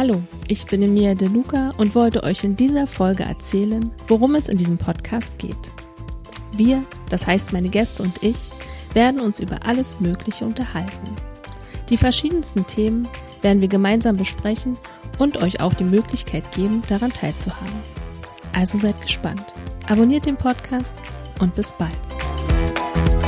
Hallo, ich bin Emilia De Luca und wollte euch in dieser Folge erzählen, worum es in diesem Podcast geht. Wir, das heißt meine Gäste und ich, werden uns über alles Mögliche unterhalten. Die verschiedensten Themen werden wir gemeinsam besprechen und euch auch die Möglichkeit geben, daran teilzuhaben. Also seid gespannt. Abonniert den Podcast und bis bald.